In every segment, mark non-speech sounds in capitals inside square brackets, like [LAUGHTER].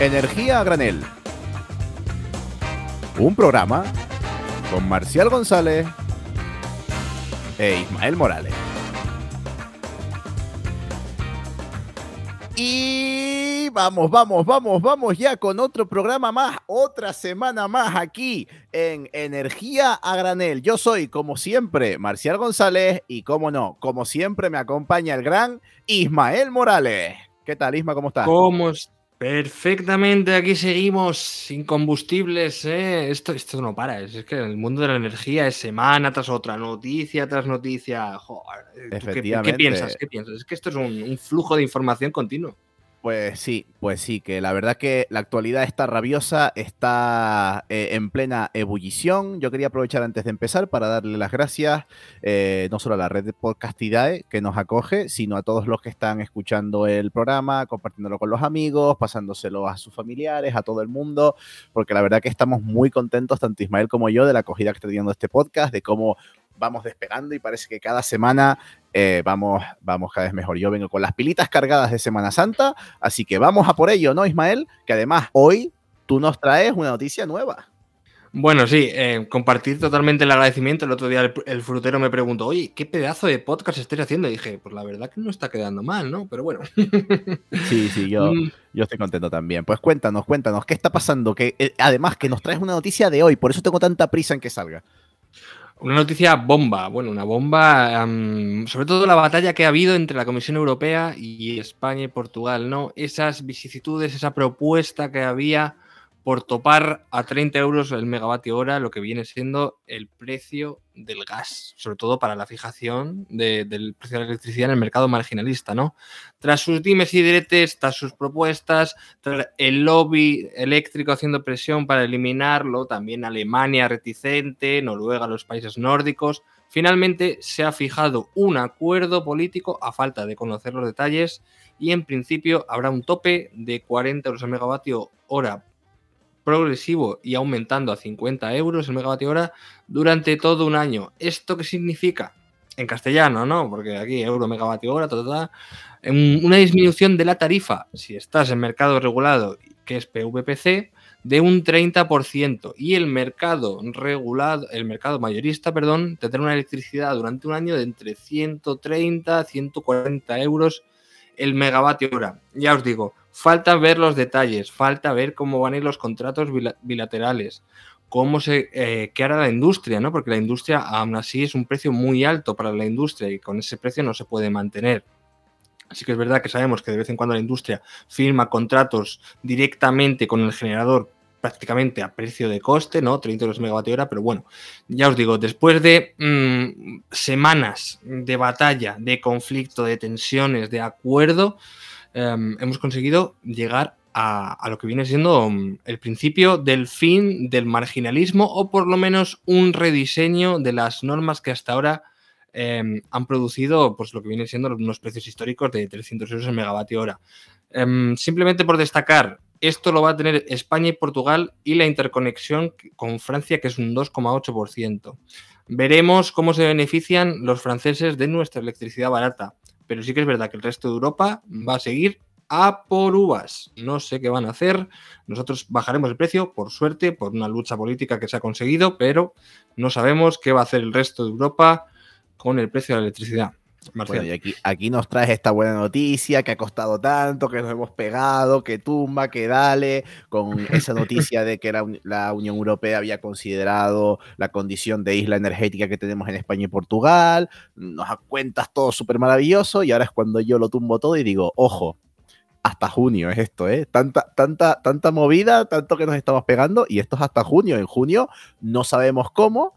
Energía a granel. Un programa con Marcial González e Ismael Morales. Y vamos, vamos, vamos, vamos ya con otro programa más, otra semana más aquí en Energía a Granel. Yo soy, como siempre, Marcial González y, como no, como siempre me acompaña el gran Ismael Morales. ¿Qué tal, Isma? ¿Cómo estás? ¿Cómo Perfectamente, aquí seguimos sin combustibles. ¿eh? Esto, esto no para. Es, que el mundo de la energía es semana tras otra, noticia tras noticia. Efectivamente. ¿qué, piensas? ¿Qué piensas? Es que esto es un flujo de información continuo. Pues sí, pues sí, que la verdad que la actualidad está rabiosa, está eh, en plena ebullición. Yo quería aprovechar antes de empezar para darle las gracias eh, no solo a la red de Podcastidae que nos acoge, sino a todos los que están escuchando el programa, compartiéndolo con los amigos, pasándoselo a sus familiares, a todo el mundo, porque la verdad que estamos muy contentos, tanto Ismael como yo, de la acogida que está teniendo este podcast, de cómo vamos despegando y parece que cada semana eh, vamos, vamos cada vez mejor. Yo vengo con las pilitas cargadas de Semana Santa, así que vamos a por ello, ¿no, Ismael? Que además hoy tú nos traes una noticia nueva. Bueno, sí, eh, compartir totalmente el agradecimiento. El otro día el, frutero me preguntó, oye, ¿qué pedazo de podcast estáis haciendo? Y dije, pues la verdad que no está quedando mal, ¿no? Pero bueno. [LAUGHS] Sí, sí, yo, mm. yo estoy contento también. Pues cuéntanos, cuéntanos, ¿qué está pasando? Que eh, además que nos traes una noticia de hoy, por eso tengo tanta prisa en que salga. Una noticia bomba, bueno, una bomba, sobre todo la batalla que ha habido entre la Comisión Europea y España y Portugal, ¿no? Esas vicisitudes, esa propuesta que había por topar a 30 euros el megavatio hora lo que viene siendo el precio del gas, sobre todo para la fijación del precio de la electricidad en el mercado marginalista, ¿no? Tras sus dimes y diretes, tras sus propuestas, tras el lobby eléctrico haciendo presión para eliminarlo, también Alemania reticente, Noruega, los países nórdicos, finalmente se ha fijado un acuerdo político a falta de conocer los detalles y en principio habrá un tope de 40 euros al megavatio hora progresivo y aumentando a 50 euros el megavatio hora durante todo un año. ¿Esto qué significa? En castellano, ¿no? Porque aquí euro megavatio hora, toda, una disminución de la tarifa, si estás en mercado regulado, que es PVPC, de un 30% y el mercado regulado, el mercado mayorista, perdón, tendrá una electricidad durante un año de entre 130 a 140 euros el megavatio hora. Ya os digo, Falta ver los detalles, falta ver cómo van a ir los contratos bilaterales, cómo se, eh, qué hará la industria, ¿no? Porque la industria aún así es un precio muy alto para la industria y con ese precio no se puede mantener. Así que es verdad que sabemos que de vez en cuando la industria firma contratos directamente con el generador prácticamente a precio de coste, ¿no? 30 euros megavatio hora, pero bueno, ya os digo, después de mm, semanas de batalla, de conflicto, de tensiones, de acuerdo, Em, hemos conseguido llegar a, lo que viene siendo mm, el principio del fin del marginalismo o por lo menos un rediseño de las normas que hasta ahora em, han producido pues, lo que viene siendo unos precios históricos de 300 euros el megavatio hora. Em, simplemente por destacar, esto lo va a tener España y Portugal y la interconexión con Francia, que es un 2,8%. Veremos cómo se benefician los franceses de nuestra electricidad barata pero sí que es verdad que el resto de Europa va a seguir a por uvas. No sé qué van a hacer. Nosotros bajaremos el precio, por suerte, por una lucha política que se ha conseguido, pero no sabemos qué va a hacer el resto de Europa con el precio de la electricidad. Bueno, y aquí, nos traes esta buena noticia que ha costado tanto, que nos hemos pegado, que tumba, que dale, con esa noticia de que la, la, Unión Europea había considerado la condición de isla energética que tenemos en España y Portugal. Nos cuentas todo súper maravilloso y ahora es cuando yo lo tumbo todo y digo, ojo, hasta junio es esto, ¿eh? Tanta, tanta, tanta movida, tanto que nos estamos pegando y esto es hasta junio. En junio no sabemos cómo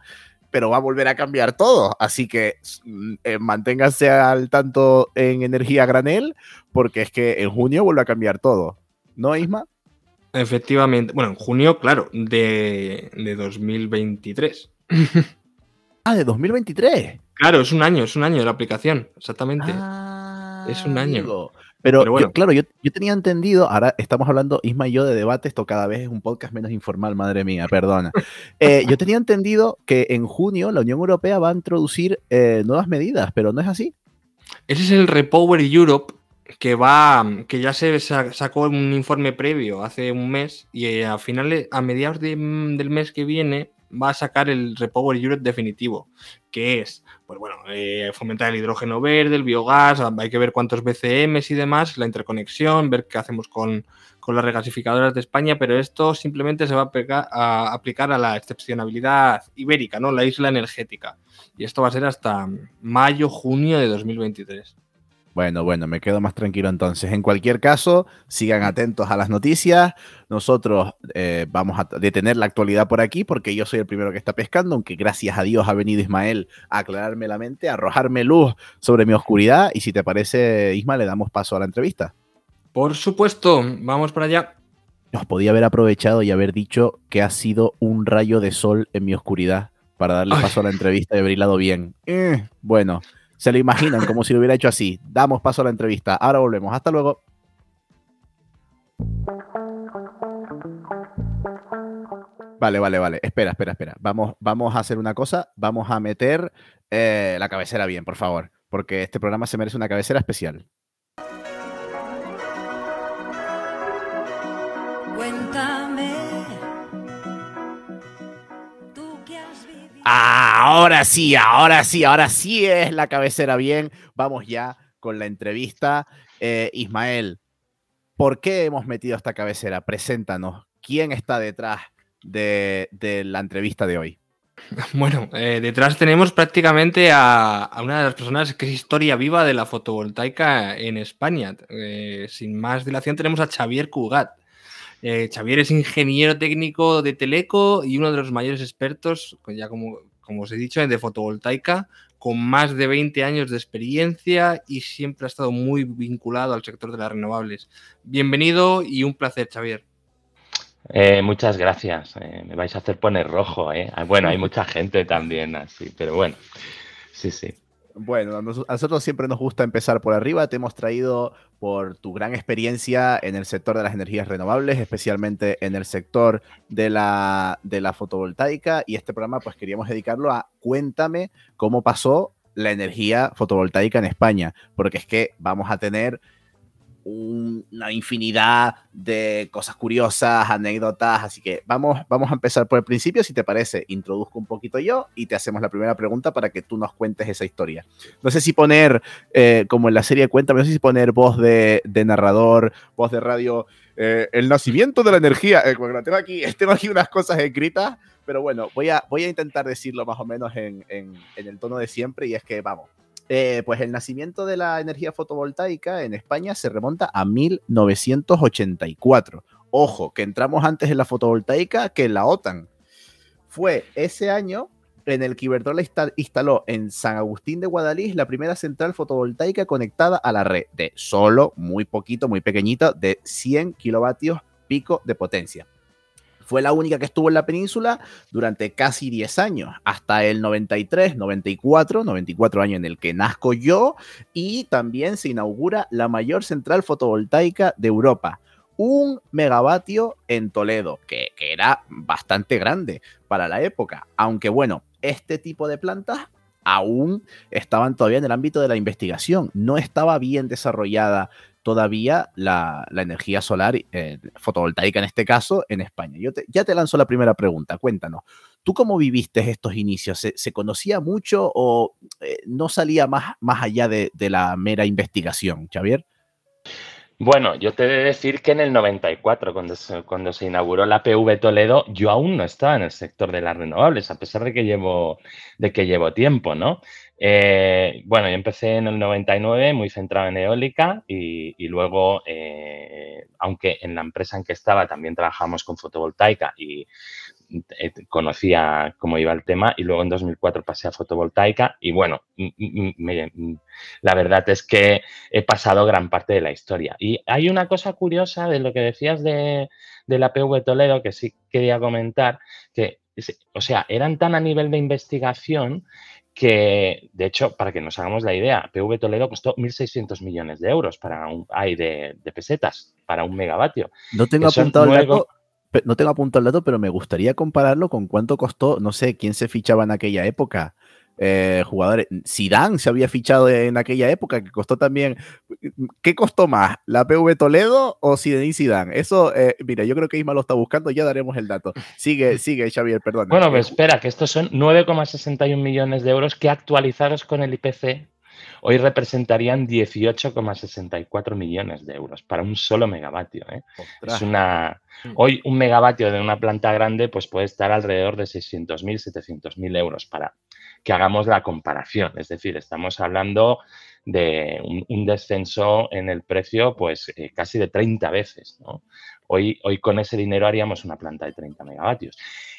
pero va a volver a cambiar todo. Así que mm, eh, manténganse al tanto en energía granel, porque es que en junio vuelve a cambiar todo. ¿No, Isma? Efectivamente. Bueno, en junio, claro, de, 2023. [CLEARS THROAT] ah, de 2023. Claro, es un año, es un año de la aplicación, exactamente. Ah, es un año. Pero, bueno. claro, yo, tenía entendido, ahora estamos hablando, Isma y yo, de debate, esto cada vez es un podcast menos informal, madre mía, perdona. [LAUGHS] Eh, yo tenía entendido que en junio la Unión Europea va a introducir eh, nuevas medidas, pero no es así. Ese es el Repower Europe, que va, que ya se sacó un informe previo hace un mes y eh, a finales, a mediados mm, del mes que viene va a sacar el Repower Europe definitivo, que es, pues bueno, eh, fomentar el hidrógeno verde, el biogás, hay que ver cuántos BCMs y demás, la interconexión, ver qué hacemos con, con las regasificadoras de España, pero esto simplemente se va a, a aplicar a la excepcionabilidad ibérica, ¿no? La isla energética. Y esto va a ser hasta mayo, junio de 2023. Bueno, bueno, me quedo más tranquilo entonces. En cualquier caso, sigan atentos a las noticias. Nosotros eh, vamos a detener la actualidad por aquí porque yo soy el primero que está pescando, aunque gracias a Dios ha venido Ismael a aclararme la mente, a arrojarme luz sobre mi oscuridad. Y si te parece, Isma, le damos paso a la entrevista. Por supuesto, vamos para allá. Nos podía haber aprovechado y haber dicho que ha sido un rayo de sol en mi oscuridad para darle paso a la entrevista y haber hilado bien. Eh, bueno se lo imaginan como si lo hubiera hecho así. Damos paso a la entrevista. Ahora volvemos. Hasta luego. Vale, vale, vale. Espera, espera, espera. Vamos, vamos a hacer una cosa. Vamos a meter eh, la cabecera bien, por favor. Porque este programa se merece una cabecera especial. Ahora sí, ahora sí, ahora sí es la cabecera bien. Vamos ya con la entrevista. Eh, Ismael, ¿por qué hemos metido esta cabecera? Preséntanos. ¿Quién está detrás de, la entrevista de hoy? [LAUGHS] Bueno, eh, detrás tenemos prácticamente a, una de las personas que es historia viva de la fotovoltaica en España. Eh, sin más dilación tenemos a Xavier Cugat. Xavier es ingeniero técnico de Teleco y uno de los mayores expertos, ya como, como os he dicho, de fotovoltaica, con más de 20 años de experiencia y siempre ha estado muy vinculado al sector de las renovables. Bienvenido y un placer, Xavier. Eh, muchas gracias. Eh, me vais a hacer poner rojo. ¿eh? Ah, bueno, hay [LAUGHS] mucha gente también así, pero bueno, sí, sí. Bueno, a nosotros siempre nos gusta empezar por arriba. Te hemos traído por tu gran experiencia en el sector de las energías renovables, especialmente en el sector de la, de la fotovoltaica. Y este programa, pues queríamos dedicarlo a cuéntame cómo pasó la energía fotovoltaica en España, porque es que vamos a tener una infinidad de cosas curiosas, anécdotas, así que vamos, vamos a empezar por el principio, si te parece, introduzco un poquito yo y te hacemos la primera pregunta para que tú nos cuentes esa historia. No sé si poner, eh, como en la serie Cuéntame, no sé si poner voz de, narrador, voz de radio, eh, el nacimiento de la energía, eh, tengo aquí, [LAUGHS] tengo aquí unas cosas escritas, pero bueno, voy a, voy a intentar decirlo más o menos en, en el tono de siempre y es que, vamos, eh, pues el nacimiento de la energía fotovoltaica en España se remonta a 1984. Ojo, que entramos antes en la fotovoltaica que en la OTAN. Fue ese año en el que Iberdrola instaló en San Agustín de Guadalís la primera central fotovoltaica conectada a la red de solo, muy poquito, muy pequeñita, de 100 kilovatios pico de potencia. Fue la única que estuvo en la península durante casi 10 años, hasta el 93, 94, 94 años en el que nazco yo, y también se inaugura la mayor central fotovoltaica de Europa. Un megavatio en Toledo, que, que era bastante grande para la época, aunque bueno, este tipo de plantas aún estaban todavía en el ámbito de la investigación, no estaba bien desarrollada todavía la, energía solar, eh, fotovoltaica en este caso, en España. Yo ya te lanzo la primera pregunta, cuéntanos, ¿tú cómo viviste estos inicios? ¿Se, conocía mucho o eh, no salía más, más allá de, de la mera investigación, Xavier? Bueno, yo te he de decir que en el 94, cuando se, cuando se inauguró la PV Toledo, yo aún no estaba en el sector de las renovables, a pesar de que llevo, de que llevo tiempo, ¿no? Eh, bueno, yo empecé en el 99 muy centrado en eólica y, luego, eh, aunque en la empresa en que estaba también trabajamos con fotovoltaica y eh, conocía cómo iba el tema y luego en 2004 pasé a fotovoltaica y bueno, la verdad es que he pasado gran parte de la historia. Y hay una cosa curiosa de lo que decías de, de la PV Toledo que sí quería comentar, que, o sea, eran tan a nivel de investigación que, de hecho, para que nos hagamos la idea, PV Toledo costó 1.600 millones de euros para un, hay de, pesetas para un megavatio. No tengo apuntado el dato, no tengo apuntado el dato, pero me gustaría compararlo con cuánto costó, no sé, quién se fichaba en aquella época. Eh, jugadores. Zidane se había fichado en aquella época, que costó también. ¿Qué costó más? ¿La PV Toledo o Zidane Zidane? Eso, eh, mira, yo creo que Isma lo está buscando, ya daremos el dato. Sigue, [LAUGHS] sigue, Xavier, perdón. Bueno, pues espera, que estos son 9,61 millones de euros que actualizados con el IPC hoy representarían 18,64 millones de euros para un solo megavatio. ¿eh? Es una, mm. hoy un megavatio de una planta grande pues puede estar alrededor de 600.000, 700.000 euros para que hagamos la comparación. Es decir, estamos hablando de un, descenso en el precio pues eh, casi de 30 veces. Hoy, hoy con ese dinero haríamos una planta de 30 megavatios.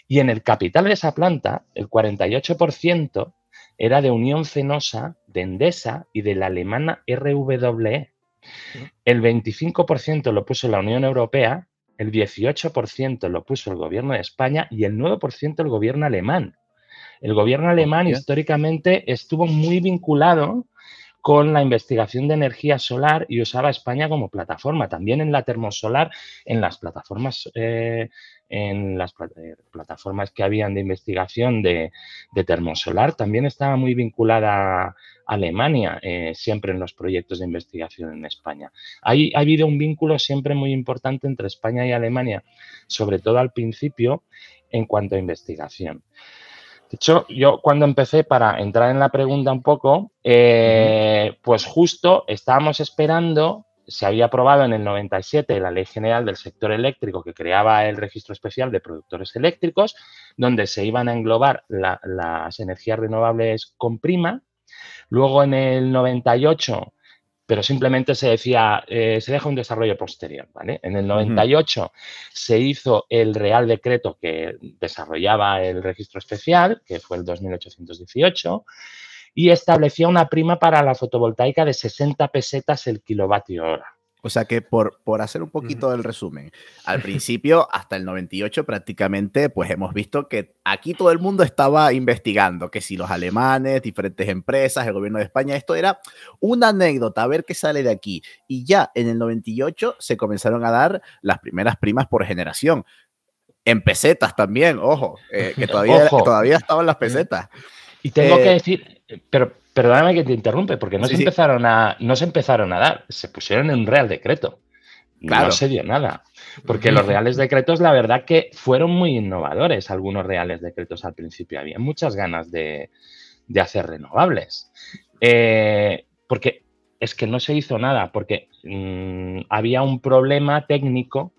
Y en el capital de esa planta, el 48% era de Unión Cenosa, de Endesa y de la alemana RWE. El 25% lo puso la Unión Europea, el 18% lo puso el gobierno de España y el 9% el gobierno alemán. El gobierno alemán históricamente estuvo muy vinculado con la investigación de energía solar y usaba España como plataforma. También en la termosolar, en las plataformas, eh, en las eh, plataformas que habían de investigación de, termosolar, también estaba muy vinculada Alemania, eh, siempre en los proyectos de investigación en España. Hay, ha habido un vínculo siempre muy importante entre España y Alemania, sobre todo al principio, en cuanto a investigación. De hecho, yo cuando empecé para entrar en la pregunta un poco, eh, pues justo estábamos esperando, se había aprobado en el 97 la Ley General del Sector Eléctrico que creaba el Registro Especial de Productores Eléctricos, donde se iban a englobar las energías renovables con prima. Luego en el 98 pero simplemente se decía, eh, se deja un desarrollo posterior. ¿vale? En el 98 se hizo el Real Decreto que desarrollaba el registro especial, que fue el 2818, y establecía una prima para la fotovoltaica de 60 pesetas el kilovatio hora. O sea que por, por hacer un poquito del resumen, al principio, hasta el 98 prácticamente, pues hemos visto que aquí todo el mundo estaba investigando, que si los alemanes, diferentes empresas, el gobierno de España, esto era una anécdota, a ver qué sale de aquí. Y ya en el 98 se comenzaron a dar las primeras primas por generación. En pesetas también, ojo, eh, que todavía, [LAUGHS] todavía estaban las pesetas. Y tengo que eh, decir, pero perdóname que te interrumpe, porque no, se empezaron a, no se empezaron a dar, se pusieron en un real decreto. No se dio nada. Porque los reales decretos, la verdad que fueron muy innovadores, algunos reales decretos al principio. Había muchas ganas de, hacer renovables. Eh, porque es que no se hizo nada, porque mm, había un problema técnico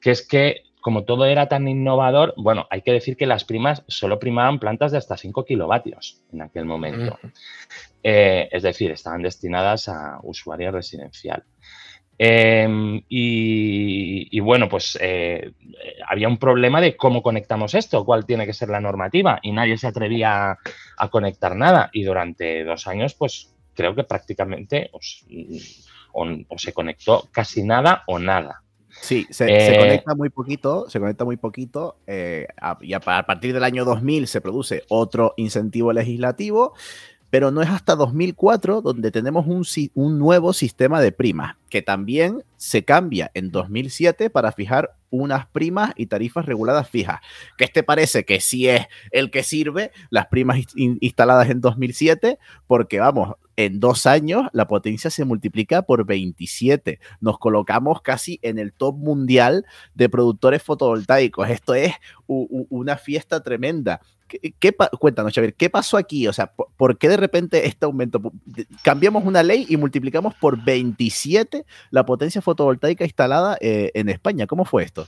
que es que como todo era tan innovador, bueno, hay que decir que las primas solo primaban plantas de hasta 5 kilovatios en aquel momento. Eh, es decir, estaban destinadas a usuario residencial. Em, y, bueno, pues eh, había un problema de cómo conectamos esto, cuál tiene que ser la normativa, y nadie se atrevía a, conectar nada. Y durante dos años, pues creo que prácticamente o se conectó casi nada o nada. Sí, se, eh, conecta muy poquito, se conecta muy poquito eh, y a, partir del año 2000 se produce otro incentivo legislativo, pero no es hasta 2004 donde tenemos un, nuevo sistema de primas, que también se cambia en 2007 para fijar unas primas y tarifas reguladas fijas. ¿Qué te parece que sí es el que sirve las primas instaladas en 2007? Porque vamos, en dos años la potencia se multiplica por 27. Nos colocamos casi en el top mundial de productores fotovoltaicos. Esto es una fiesta tremenda. ¿Qué, cuéntanos, Xavier, ¿qué pasó aquí? O sea, ¿por, qué de repente este aumento? Cambiamos una ley y multiplicamos por 27 la potencia fotovoltaica instalada eh, en España. ¿Cómo fue esto?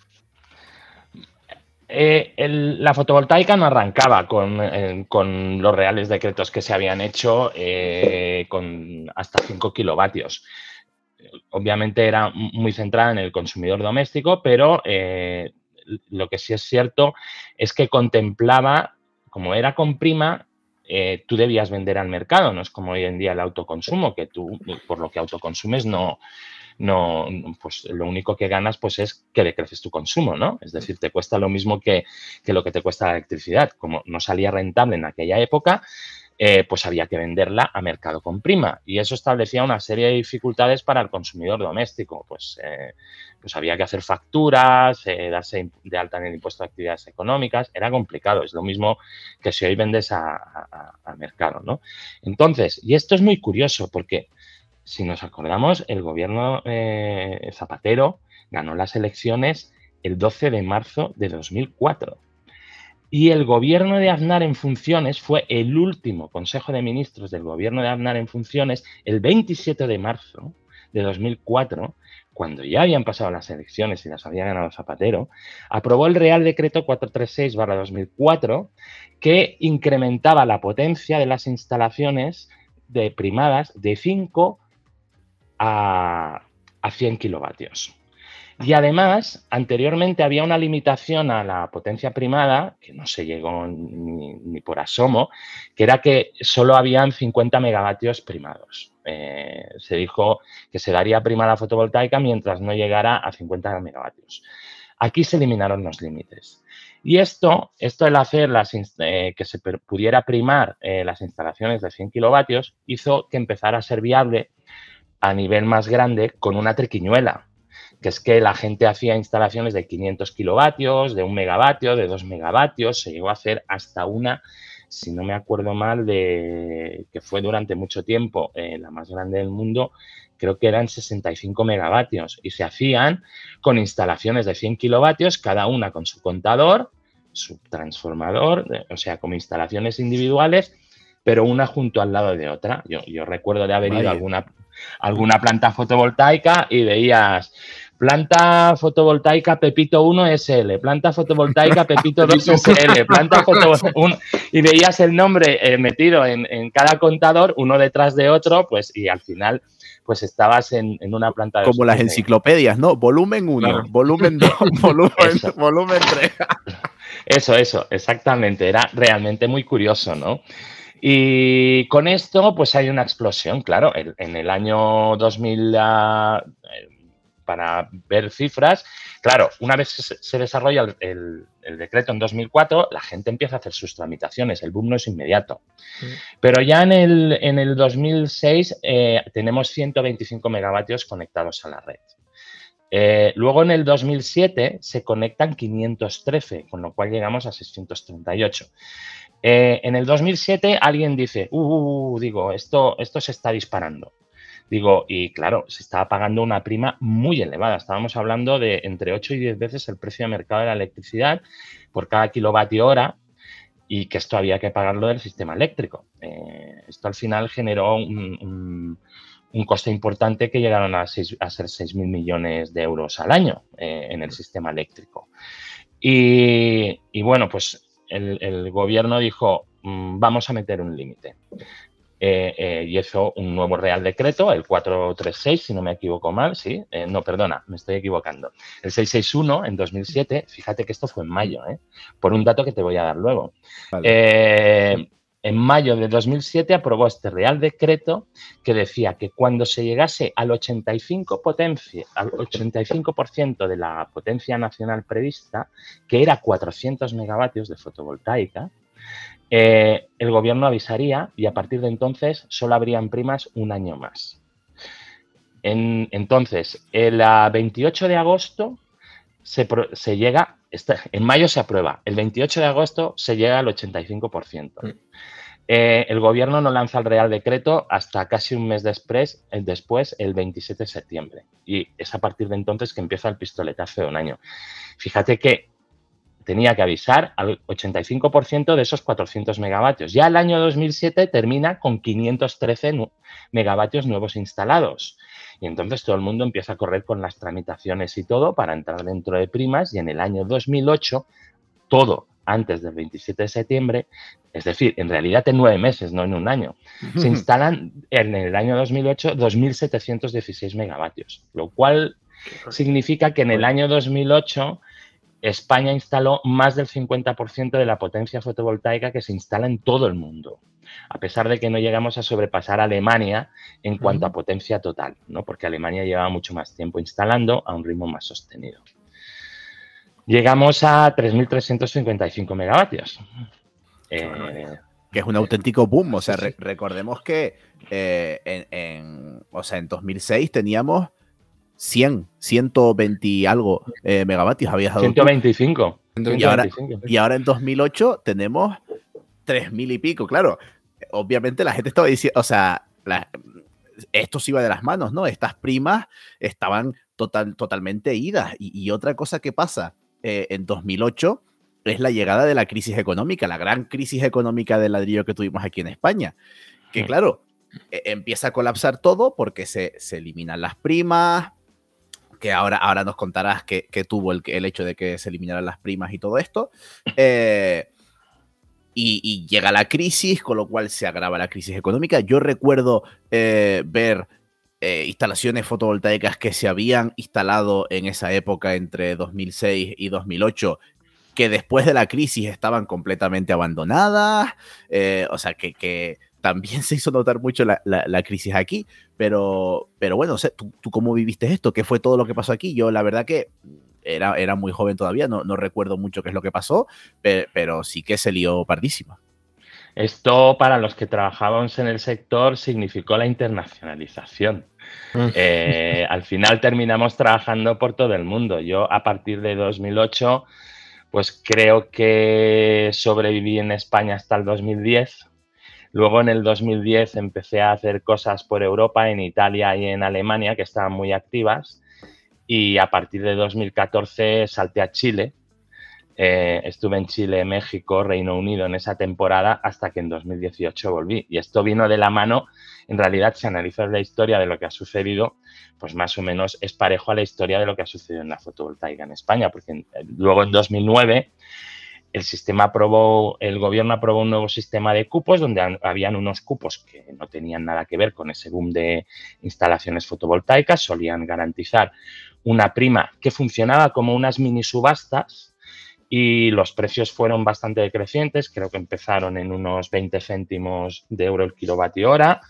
Eh, la fotovoltaica no arrancaba eh, con, los reales decretos que se habían hecho con hasta 5 kilovatios. Obviamente era muy centrada en el consumidor doméstico, pero lo que sí es cierto es que contemplaba como era con prima, eh, tú debías vender al mercado, no es como hoy en día el autoconsumo, que tú por lo que autoconsumes no, no, pues lo único que ganas pues es que decreces tu consumo, ¿no? Es decir, te cuesta lo mismo que, lo que te cuesta la electricidad. Como no salía rentable en aquella época, eh, pues había que venderla a mercado con prima. Y eso establecía una serie de dificultades para el consumidor doméstico. Pues, eh, pues había que hacer facturas, eh, darse de alta en el impuesto de actividades económicas. Era complicado. Es lo mismo que si hoy vendes a, mercado. ¿no? Entonces, y esto es muy curioso porque si nos acordamos, el gobierno Zapatero ganó las elecciones el 12 de marzo de 2004. Y el gobierno de Aznar en funciones fue el último Consejo de Ministros del gobierno de Aznar en funciones el 27 de marzo de 2004, cuando ya habían pasado las elecciones y las había ganado Zapatero, aprobó el Real Decreto 436-2004 que incrementaba la potencia de las instalaciones de primadas de 5 a, a 100 kilovatios. Y además, anteriormente había una limitación a la potencia primada, que no se llegó ni, por asomo, que era que solo habían 50 megavatios primados. Eh, se dijo que se daría prima la fotovoltaica mientras no llegara a 50 megavatios. Aquí se eliminaron los límites. Y esto, esto el hacer eh, que se pudiera primar eh, las instalaciones de 100 kilovatios, hizo que empezara a ser viable a nivel más grande con una triquiñuela que es que la gente hacía instalaciones de 500 kilovatios, de un megavatio, de 2 megavatios, se llegó a hacer hasta una, si no me acuerdo mal, de que fue durante mucho tiempo eh, la más grande del mundo, creo que eran 65 megavatios y se hacían con instalaciones de 100 kilovatios, cada una con su contador, su transformador, o sea, como instalaciones individuales, pero una junto al lado de otra. Yo, recuerdo de haber ido a alguna, alguna planta fotovoltaica y veías planta fotovoltaica Pepito 1 SL, planta fotovoltaica [LAUGHS] Pepito 2 SL, planta fotovoltaica 1, y veías el nombre eh, metido en, cada contador, uno detrás de otro, pues, y al final, pues estabas en, una planta de... Como las enciclopedias, ¿no? Volumen 1, volumen 2, [LAUGHS] volumen 3. Eso, eso, exactamente. Era realmente muy curioso, ¿no? Y con esto, pues hay una explosión, claro. En el año 2000, para ver cifras. Claro, una vez se, desarrolla el, decreto en 2004, la gente empieza a hacer sus tramitaciones, el boom no es inmediato. Pero ya en el, en el 2006 eh, tenemos 125 megavatios conectados a la red. Eh, luego en el 2007 se conectan 513, con lo cual llegamos a 638. Eh, en el 2007 alguien dice, uh, uh, uh, digo, esto, esto se está disparando. Digo, y claro, se estaba pagando una prima muy elevada. Estábamos hablando de entre 8 y 10 veces el precio de mercado de la electricidad por cada kilovatio hora y que esto había que pagarlo del sistema eléctrico. Eh, esto al final generó un, coste importante que llegaron a, a ser 6.000 millones de euros al año eh, en el sistema eléctrico. Y, bueno, pues el, el gobierno dijo, mm, vamos a meter un límite. Eh, eh, y hizo un nuevo Real Decreto, el 436, si no me equivoco mal, sí, eh, no, perdona, me estoy equivocando. El 661 en 2007, fíjate que esto fue en mayo, por un dato que te voy a dar luego. en mayo de 2007 aprobó este Real Decreto que decía que cuando se llegase al 85%, potencia, al 85 de la potencia nacional prevista, que era 400 megavatios de fotovoltaica, eh, el gobierno avisaría y a partir de entonces solo habrían primas un año más. entonces, el 28 de agosto se, llega, en mayo se aprueba, el 28 de agosto se llega al 85%. Mm. Eh, el gobierno no lanza el Real Decreto hasta casi un mes después, después, el 27 de septiembre. Y es a partir de entonces que empieza el pistoletazo de un año. Fíjate que tenía que avisar al 85% de esos 400 megavatios. Ya el año 2007 termina con 513 megavatios nuevos instalados. Y entonces todo el mundo empieza a correr con las tramitaciones y todo para entrar dentro de primas y en el año 2008 todo antes del 27 de septiembre, es decir, en realidad en nueve meses, no en un año, [LAUGHS] se instalan en el año 2008 2.716 megavatios, lo cual significa que en el año 2008 España instaló más del 50% de la potencia fotovoltaica que se instala en todo el mundo, a pesar de que no llegamos a sobrepasar a Alemania en cuanto a potencia total, ¿no? porque Alemania llevaba mucho más tiempo instalando a un ritmo más sostenido. Llegamos a 3.355 megavatios. Eh, que es un auténtico boom. O sea, recordemos que eh, en, o sea, en 2006 teníamos 100, 120 y algo eh, megavatios. Había 125. Y ahora, y ahora en 2008 tenemos 3000 y pico. Claro, obviamente la gente estaba diciendo, o sea, esto se iba de las manos, ¿no? Estas primas estaban total, totalmente idas. Y, otra cosa que pasa eh, en 2008 es la llegada de la crisis económica, la gran crisis económica del ladrillo que tuvimos aquí en España. Que claro, e, empieza a colapsar todo porque se, se, eliminan las primas, que ahora, ahora nos contarás que, tuvo el, el, hecho de que se eliminaran las primas y todo esto. [LAUGHS] Eh, y, llega la crisis, con lo cual se agrava la crisis económica. Yo recuerdo eh, ver eh, instalaciones fotovoltaicas que se habían instalado en esa época entre 2006 y 2008 que después de la crisis estaban completamente abandonadas, eh, o sea, que, también [LAUGHS] se hizo notar mucho la, crisis aquí, pero, pero bueno, ¿tú, ¿tú, cómo viviste esto? ¿Qué fue todo lo que pasó aquí? Yo la verdad que era, era muy joven todavía, no, no recuerdo mucho qué es lo que pasó, pero, sí que se lió pardísima. Esto para los que trabajábamos en el sector significó la internacionalización. Mm. Eh, [LAUGHS] al final terminamos trabajando por todo el mundo. Yo a partir de 2008, pues creo que sobreviví en España hasta el 2010. Luego en el 2010 empecé a hacer cosas por Europa, en Italia y en Alemania, que estaban muy activas y a partir de 2014 salté a Chile. Eh, estuve en Chile, México, Reino Unido en esa temporada hasta que en 2018 volví. Y esto vino de la mano, en realidad, si analizas la historia de lo que ha sucedido, pues más o menos es parejo a la historia de lo que ha sucedido en la fotovoltaica en España, porque luego en 2009 el sistema aprobó, el gobierno aprobó un nuevo sistema de cupos donde habían unos cupos que no tenían nada que ver con ese boom de instalaciones fotovoltaicas, solían garantizar una prima que funcionaba como unas mini subastas y los precios fueron bastante decrecientes, creo que empezaron en unos 20 céntimos de euro el kilovatio hora,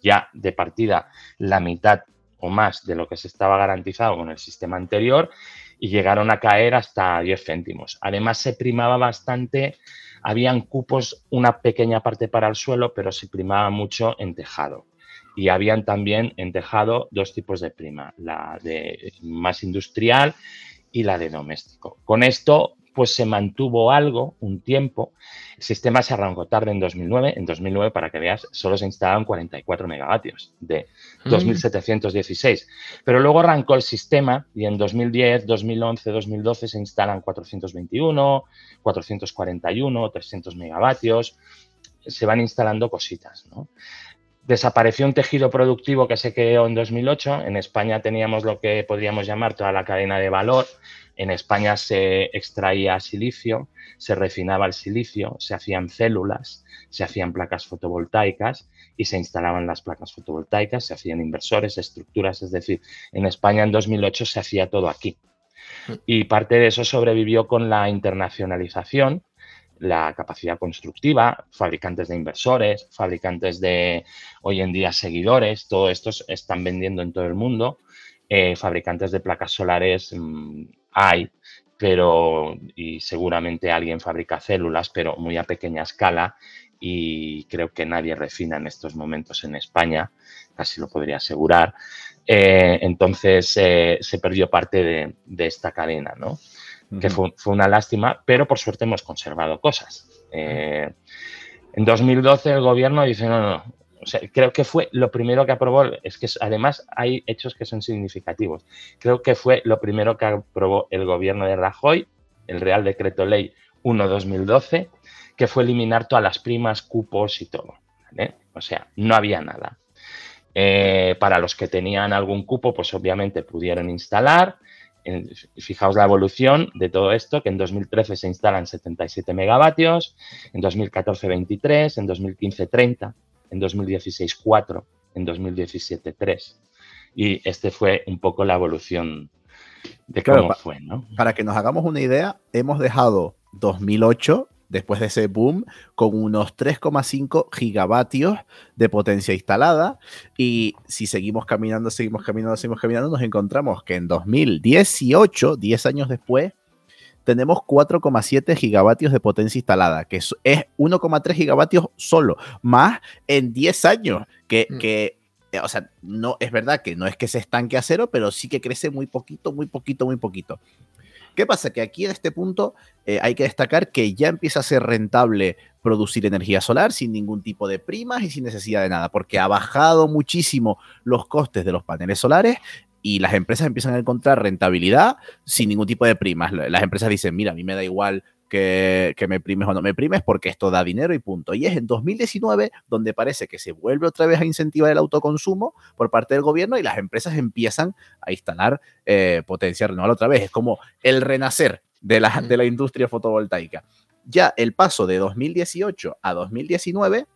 ya de partida la mitad o más de lo que se estaba garantizado con el sistema anterior y llegaron a caer hasta 10 céntimos. Además se primaba bastante, habían cupos una pequeña parte para el suelo, pero se primaba mucho en tejado y habían también en tejado dos tipos de prima, la de más industrial y la de doméstico. Con esto, pues se mantuvo algo, un tiempo. El sistema se arrancó tarde en 2009. En 2009, para que veas, solo se instalaban 44 megavatios de 2.716. Mm. Pero luego arrancó el sistema y en 2010, 2011, 2012 se instalan 421, 441, 300 megavatios. Se van instalando cositas, ¿no? Desapareció un tejido productivo que se creó en 2008. En España teníamos lo que podríamos llamar toda la cadena de valor. En España se extraía silicio, se refinaba el silicio, se hacían células, se hacían placas fotovoltaicas y se instalaban las placas fotovoltaicas, se hacían inversores, estructuras. Es decir, en España en 2008 se hacía todo aquí. Mm. Y parte de eso sobrevivió con la internacionalización la capacidad constructiva, fabricantes de inversores, fabricantes de hoy en día seguidores, todo esto están vendiendo en todo el mundo. Eh, fabricantes de placas solares mm, hay, pero y seguramente alguien fabrica células, pero muy a pequeña escala y creo que nadie refina en estos momentos en España, casi lo podría asegurar. Eh, entonces eh, se perdió parte de, de esta cadena, ¿no? que fue, una lástima, pero por suerte hemos conservado cosas. Eh, en 2012 el gobierno dice, no, no, creo que fue lo primero que aprobó, es que además hay hechos que son significativos. Creo que fue lo primero que aprobó el gobierno de Rajoy, el Real Decreto Ley 1-2012, que fue eliminar todas las primas, cupos y todo. O sea, no había nada. Eh, para los que tenían algún cupo, pues obviamente pudieron instalar fijaos la evolución de todo esto, que en 2013 se instalan 77 megavatios, en 2014 23, en 2015 30, en 2016 4, en 2017 3. Y este fue un poco la evolución de cómo fue, ¿no? Para que nos hagamos una idea, hemos dejado 2008 después de ese boom, con unos 3,5 gigavatios de potencia instalada. Y si seguimos caminando, seguimos caminando, seguimos caminando, nos encontramos que en 2018, 10 años después, tenemos 4,7 gigavatios de potencia instalada, que es, 1,3 gigavatios solo, más en 10 años, que, mm. que eh, o sea, no es verdad que no es que se estanque a cero, pero sí que crece muy poquito, muy poquito, muy poquito. ¿Qué pasa? Que aquí en este punto eh, hay que destacar que ya empieza a ser rentable producir energía solar sin ningún tipo de primas y sin necesidad de nada, porque ha bajado muchísimo los costes de los paneles solares y las empresas empiezan a encontrar rentabilidad sin ningún tipo de primas. Las empresas dicen, mira, a mí me da igual que, me primes o no me primes porque esto da dinero y punto. Y es en 2019 donde parece que se vuelve otra vez a incentivar el autoconsumo por parte del gobierno y las empresas empiezan a instalar eh, potencia renovable otra vez. Es como el renacer de la, de la industria fotovoltaica. Ya el paso de 2018 a 2019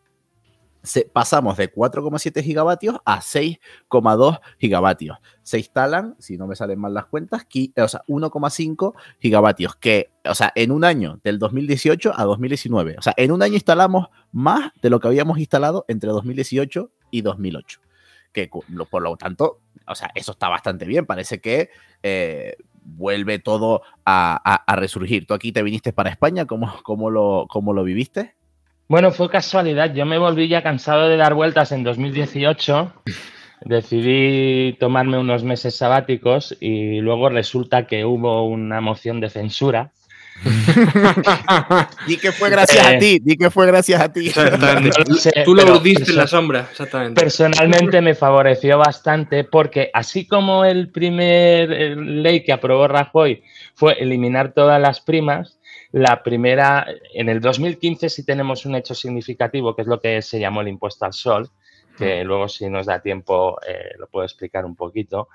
pasamos de 4,7 gigavatios a 6,2 gigavatios. Se instalan, si no me salen mal las cuentas, o sea, 1,5 gigavatios, que, o sea, en un año, del 2018 a 2019, o sea, en un año instalamos más de lo que habíamos instalado entre 2018 y 2008. Que por lo tanto, o sea, eso está bastante bien. Parece que eh, vuelve todo a, resurgir. Tú aquí te viniste para España, ¿cómo, cómo, lo, cómo lo viviste? Bueno, fue casualidad. Yo me volví ya cansado de dar vueltas en 2018. Decidí tomarme unos meses sabáticos y luego resulta que hubo una moción de censura. [LAUGHS] di que fue gracias a eh, ti, di que fue gracias a ti. [LAUGHS] Tú lo urdiste en la sombra, exactamente. Personalmente me favoreció bastante porque así como el primer eh, ley que aprobó Rajoy fue eliminar todas las primas, la primera, en el 2015 sí tenemos un hecho significativo, que es lo que se llamó el impuesto al sol, que luego si nos da tiempo eh, lo puedo explicar un poquito.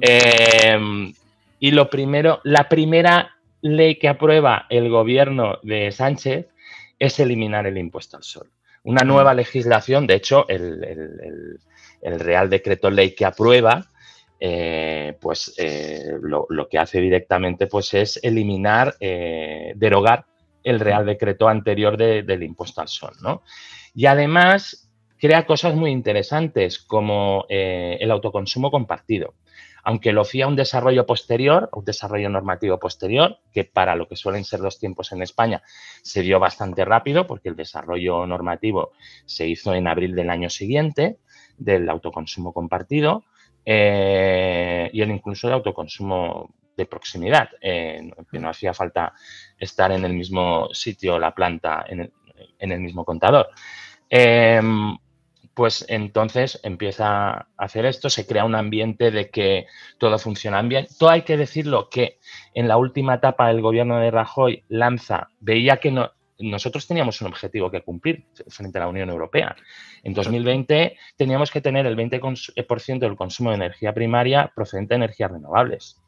Em, y lo primero, la primera ley que aprueba el gobierno de Sánchez es eliminar el impuesto al sol. Una nueva legislación, de hecho, el Real Decreto Ley que aprueba eh, pues eh, lo, que hace directamente pues es eliminar, eh, derogar el Real Decreto anterior del impuesto al sol. ¿no? Y además crea cosas muy interesantes como el autoconsumo compartido. Aunque lo fía un desarrollo posterior, un desarrollo normativo posterior, que para lo que suelen ser los tiempos en España se dio bastante rápido, porque el desarrollo normativo se hizo en abril del año siguiente del autoconsumo compartido, eh, y el incluso de autoconsumo de proximidad, que no hacía falta estar en el mismo sitio, la planta, en el, mismo contador. Em, pues entonces empieza a hacer esto, se crea un ambiente de que todo funciona bien. Todo hay que decirlo que en la última etapa del gobierno de Rajoy lanza, veía que no, nosotros teníamos un objetivo que cumplir frente a la Unión Europea. En 2020 teníamos que tener el 20% del consumo de energía primaria procedente de energías renovables.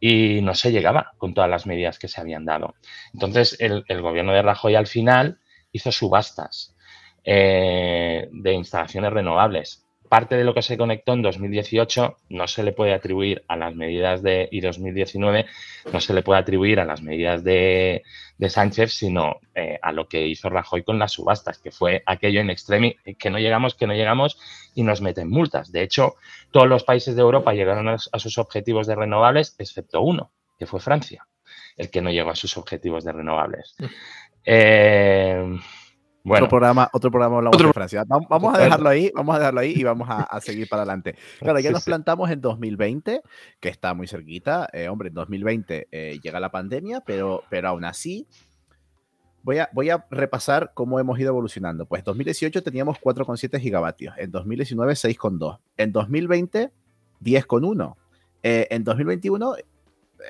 Y no se llegaba con todas las medidas que se habían dado. Entonces, el, gobierno de Rajoy al final hizo subastas eh, de instalaciones renovables parte de lo que se conectó en 2018 no se le puede atribuir a las medidas de y 2019 no se le puede atribuir a las medidas de, Sánchez, sino eh, a lo que hizo Rajoy con las subastas, que fue aquello en extremi, que no llegamos, que no llegamos y nos meten multas. De hecho, todos los países de Europa llegaron a, sus objetivos de renovables, excepto uno, que fue Francia, el que no llegó a sus objetivos de renovables. Mm. Eh, otro programa, otro programa hablamos de Francia. Vamos, a dejarlo ahí, vamos a dejarlo ahí y vamos a, seguir para adelante. [LAUGHS] Claro, ya nos plantamos en 2020, que está muy cerquita. Eh, hombre, en 2020 eh, llega la pandemia, pero, pero aún así, voy a, voy a repasar cómo hemos ido evolucionando. Pues en 2018 teníamos 4,7 gigavatios, en 2019 6,2, en 2020 10,1, eh, en 2021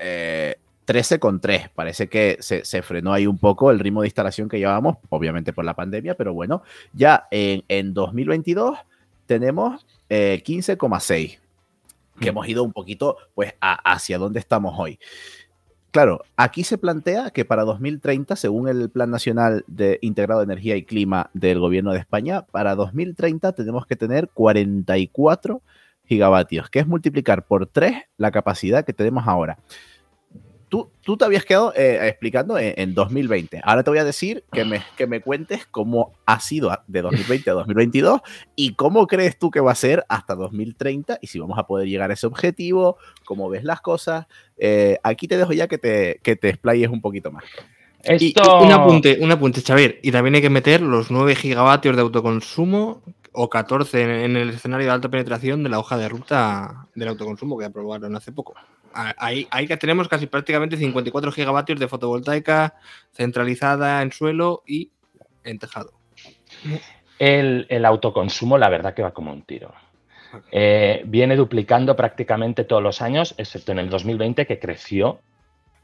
eh, 13,3. Parece que se, frenó ahí un poco el ritmo de instalación que llevábamos, obviamente por la pandemia, pero bueno, ya en, 2022 tenemos 15,6, eh, que mm. hemos ido un poquito pues hacia donde estamos hoy. Claro, aquí se plantea que para 2030, según el Plan Nacional de Integrado de Energía y Clima del Gobierno de España, para 2030 tenemos que tener 44 gigavatios, que es multiplicar por 3 la capacidad que tenemos ahora tú, tú te habías quedado eh, explicando en, 2020. Ahora te voy a decir que me, que me cuentes cómo ha sido de 2020 a 2022 y cómo crees tú que va a ser hasta 2030 y si vamos a poder llegar a ese objetivo, cómo ves las cosas. Eh, aquí te dejo ya que te, que te explayes un poquito más. Esto... un apunte, un apunte, Xavier. Y también hay que meter los 9 gigavatios de autoconsumo o 14 en, el escenario de alta penetración de la hoja de ruta del autoconsumo que aprobaron hace poco. Ahí, ahí tenemos casi prácticamente 54 gigavatios de fotovoltaica centralizada en suelo y en tejado. El, autoconsumo, la verdad que va como un tiro. Eh, viene duplicando prácticamente todos los años, excepto en el 2020 que creció,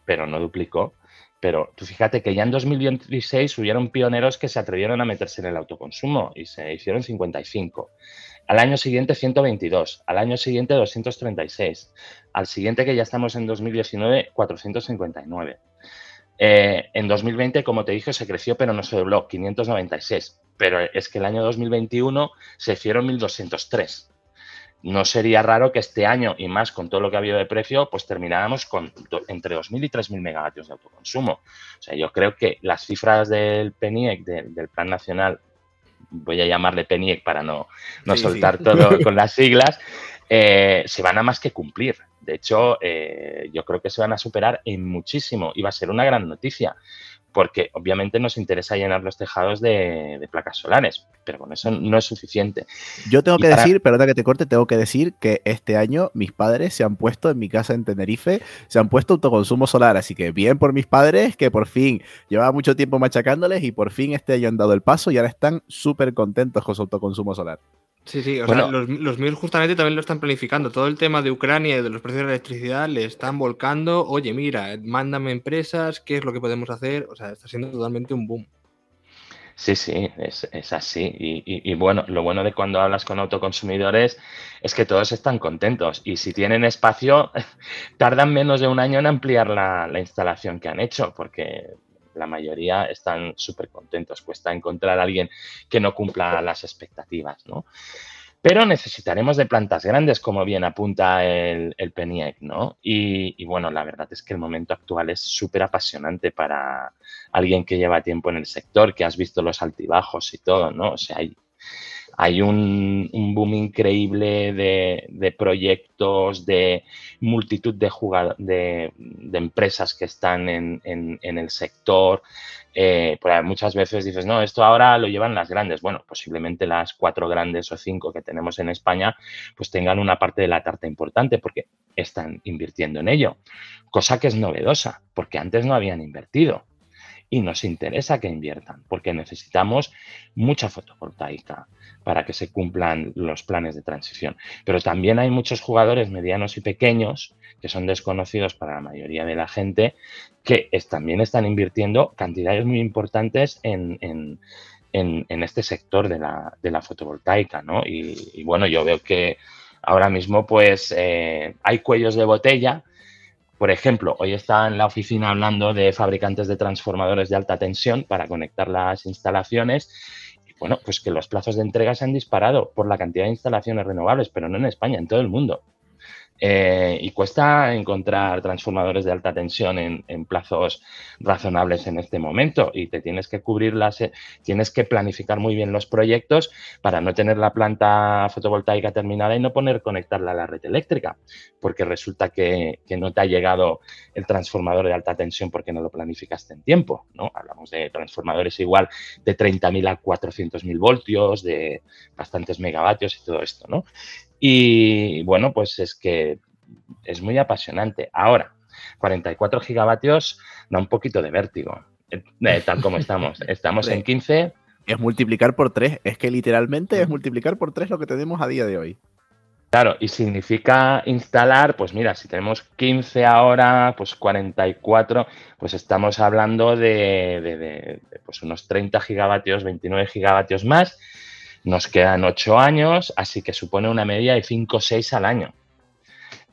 pero no duplicó. Pero tú fíjate que ya en 2016 hubieron pioneros que se atrevieron a meterse en el autoconsumo y se hicieron 55. Al año siguiente 122, al año siguiente 236, al siguiente que ya estamos en 2019 459. Eh, en 2020, como te dije, se creció pero no se dobló, 596. Pero es que el año 2021 se hicieron 1203 no sería raro que este año, y más con todo lo que ha habido de precio, pues termináramos con entre 2.000 y 3.000 megavatios de autoconsumo. O sea, yo creo que las cifras del PENIEC, del Plan Nacional, voy a llamarle PENIEC para no, soltar todo [LAUGHS] con las siglas, eh, se van a más que cumplir. De hecho, eh, yo creo que se van a superar en muchísimo y va a ser una gran noticia porque obviamente nos interesa llenar los tejados de, placas solares, pero con eso no es suficiente. Yo tengo que decir, perdona que te corte, tengo que decir que este año mis padres se han puesto en mi casa en Tenerife, se han puesto autoconsumo solar, así que bien por mis padres que por fin llevaba mucho tiempo machacándoles y por fin este año han dado el paso y ahora están súper contentos con su autoconsumo solar. Sí, sí, o sea, los, los, míos justamente también lo están planificando. Todo el tema de Ucrania y de los precios de la electricidad le están volcando. Oye, mira, mándame empresas, ¿qué es lo que podemos hacer? O sea, está siendo totalmente un boom. Sí, sí, es, así. Y, bueno, lo bueno de cuando hablas con autoconsumidores es que todos están contentos y si tienen espacio, [LAUGHS] tardan menos de un año en ampliar la, la instalación que han hecho, porque la mayoría están súper contentos. Cuesta encontrar a alguien que no cumpla las expectativas, ¿no? Pero necesitaremos de plantas grandes, como bien apunta el, el PENIEC, ¿no? Y, bueno, la verdad es que el momento actual es súper apasionante para alguien que lleva tiempo en el sector, que has visto los altibajos y todo, ¿no? O sea, hay, hay un, boom increíble de, proyectos, de multitud de, empresas que están en, el sector. Eh, muchas veces dices, no, esto ahora lo llevan las grandes. Bueno, posiblemente las cuatro grandes o cinco que tenemos en España, pues tengan una parte de la tarta importante porque están invirtiendo en ello. Cosa que es novedosa, porque antes no habían invertido y nos interesa que inviertan porque necesitamos mucha fotovoltaica para que se cumplan los planes de transición. Pero también hay muchos jugadores medianos y pequeños que son desconocidos para la mayoría de la gente que también están invirtiendo cantidades muy importantes en, este sector de la, fotovoltaica. ¿no? Y, bueno, yo veo que ahora mismo pues eh, hay cuellos de botella por ejemplo, hoy está en la oficina hablando de fabricantes de transformadores de alta tensión para conectar las instalaciones. Y bueno, pues que los plazos de entrega se han disparado por la cantidad de instalaciones renovables, pero no en España, en todo el mundo. Eh, y cuesta encontrar transformadores de alta tensión en, plazos razonables en este momento y te tienes que cubrir las, eh, tienes que planificar muy bien los proyectos para no tener la planta fotovoltaica terminada y no poner conectarla a la red eléctrica, porque resulta que, no te ha llegado el transformador de alta tensión porque no lo planificaste en tiempo, ¿no? Hablamos de transformadores igual de 30.000 a 400.000 voltios, de bastantes megavatios y todo esto, ¿no? Y bueno, pues es que es muy apasionante. Ahora, 44 gigavatios da un poquito de vértigo, eh, tal como estamos. [LAUGHS] Estamos en 15. Es multiplicar por 3, es que literalmente es multiplicar por 3 lo que tenemos a día de hoy. Claro, y significa instalar, pues mira, si tenemos 15 ahora, pues 44, pues estamos hablando de, pues unos 30 gigavatios, 29 gigavatios más nos quedan ocho años, así que supone una media de 5 o 6 al año.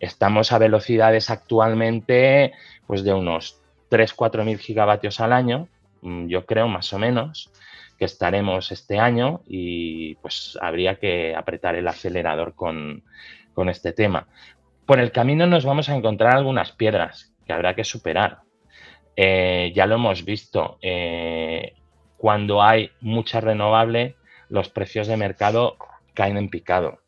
Estamos a velocidades actualmente pues de unos 3-4 mil gigavatios al año, mm, yo creo más o menos, que estaremos este año y pues habría que apretar el acelerador con, con este tema. Por el camino nos vamos a encontrar algunas piedras que habrá que superar. Eh, ya lo hemos visto, eh, cuando hay mucha renovable, los precios de mercado caen en picado.